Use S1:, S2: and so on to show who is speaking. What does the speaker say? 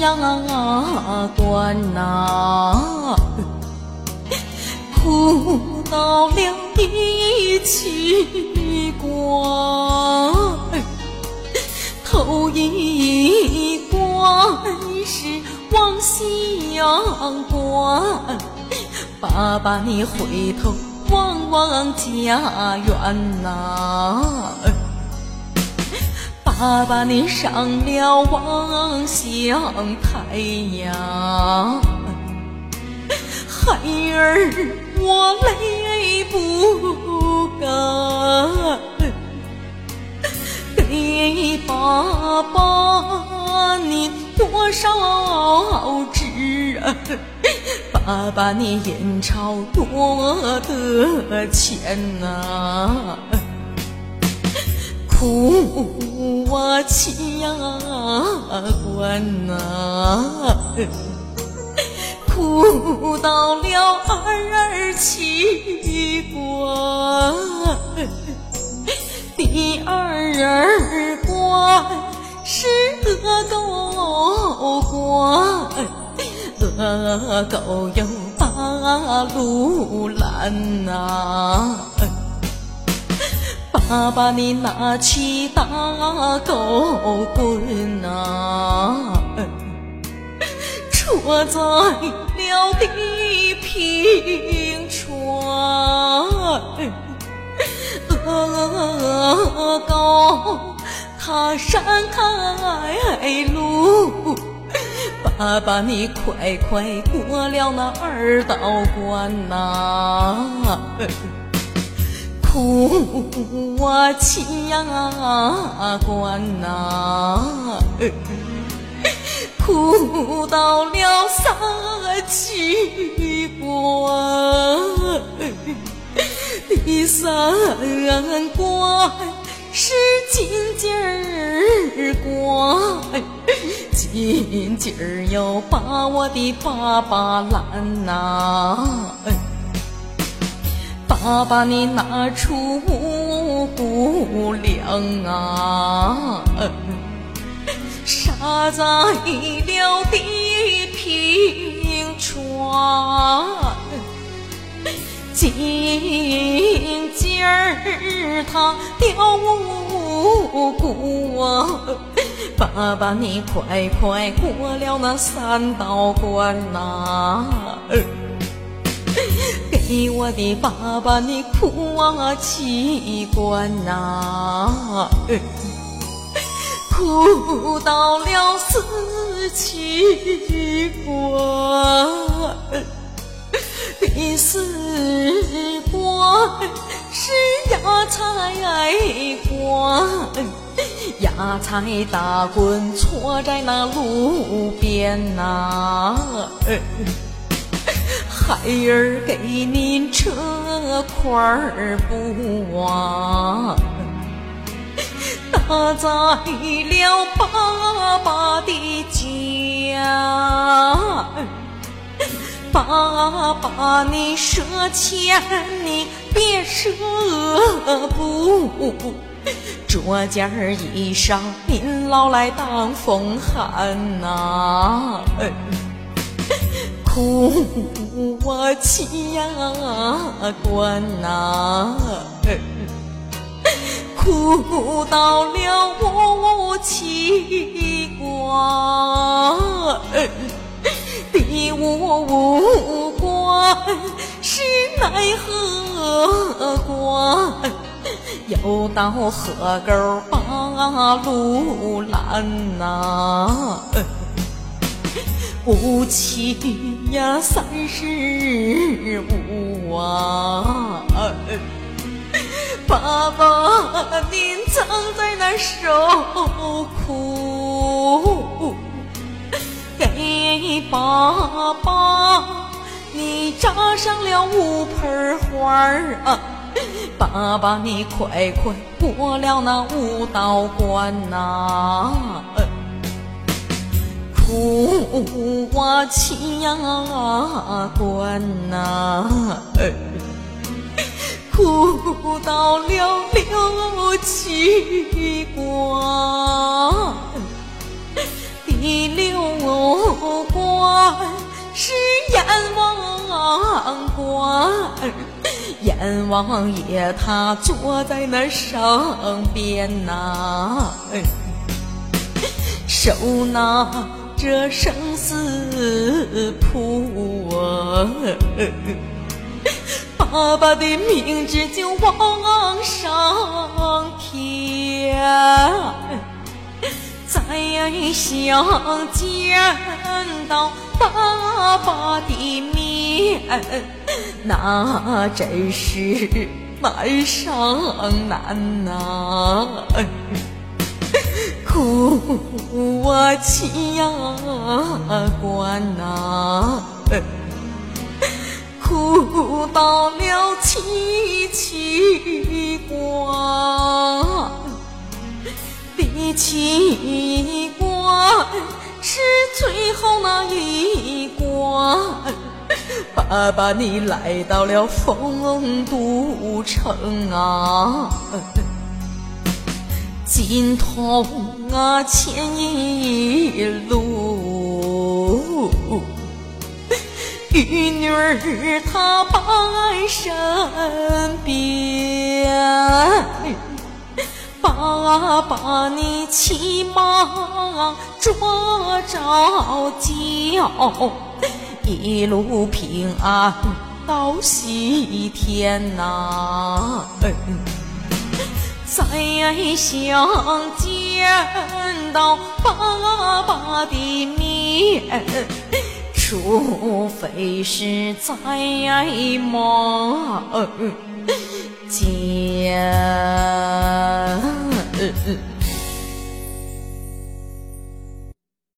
S1: 七呀关呐，哭到了第七关，头一关是望夕阳关，爸爸你回头望望家园呐。爸爸，你上了望乡台呀，孩儿我泪不干，给爸爸你多少纸啊？爸爸，你眼钞多得钱呐？苦啊七呀关呐，苦到了二七关，第二关是恶狗关，恶狗又把路拦呐。爸爸，你拿起大狗棍呐，戳在了地平川。恶狗它山开路，爸爸你快快过了那二道关呐。七呀关呐，哭到了三七关，第三关是金鸡儿关，金鸡儿又把我的爸爸拦呐。爸爸，你拿出五谷粮啊，撒在了地平川。金鸡儿它掉五谷啊，爸爸你快快过了那三道关呐。给我的爸爸，你哭啊七关呐，哭到了四七关，第四关是压菜关，压菜大棍戳在那路边呐。孩儿给您扯块布啊，搭在了爸爸的家。爸爸，你赊钱，你别赊布，这件衣裳您老来当风寒呐。啊七呀关呐，哭到了五七关，第五关是奈何关，又到河沟把路拦呐。五七呀，三十五啊！爸爸，您正在那受苦，给爸爸你扎上了五盆花啊！爸爸，你快快过了那五道关呐！五啊七呀关呐儿哭到了六七关第六关是阎王关阎王爷他坐在那上边呐手拿这生死簿啊，爸爸的名字就往上贴。再想见到爸爸的面，那真是难上难呐！啊泣呀关呐，哭到了七七关。第七关是最后那一关，爸爸你来到了丰都城啊，心痛啊前一路，玉女儿她伴身边。爸爸，你骑马抓着脚，一路平安到西天呐！再想见到爸爸的面除非是在梦儿